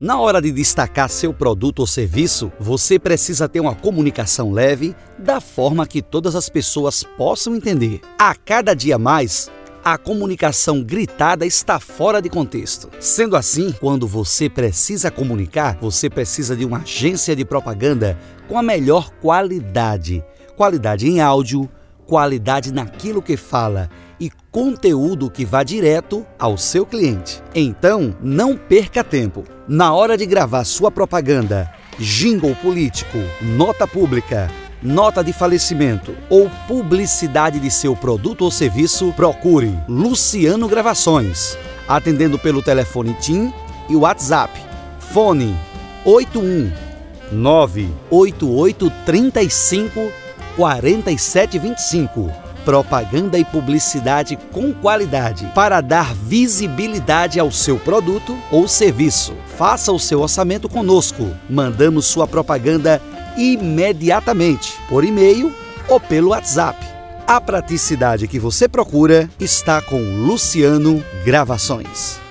Na hora de destacar seu produto ou serviço, você precisa ter uma comunicação leve, da forma que todas as pessoas possam entender. A cada dia mais, a comunicação gritada está fora de contexto. Sendo assim, quando você precisa comunicar, você precisa de uma agência de propaganda com a melhor qualidade. Qualidade em áudio, qualidade naquilo que fala e conteúdo que vá direto ao seu cliente. Então, não perca tempo. Na hora de gravar sua propaganda, jingle político, nota pública, nota de falecimento ou publicidade de seu produto ou serviço, procure Luciano Gravações, atendendo pelo telefone TIM e WhatsApp. Fone 81 988 35 4725. Propaganda e publicidade com qualidade para dar visibilidade ao seu produto ou serviço. Faça o seu orçamento conosco. Mandamos sua propaganda imediatamente por e-mail ou pelo WhatsApp. A praticidade que você procura está com Luciano Gravações.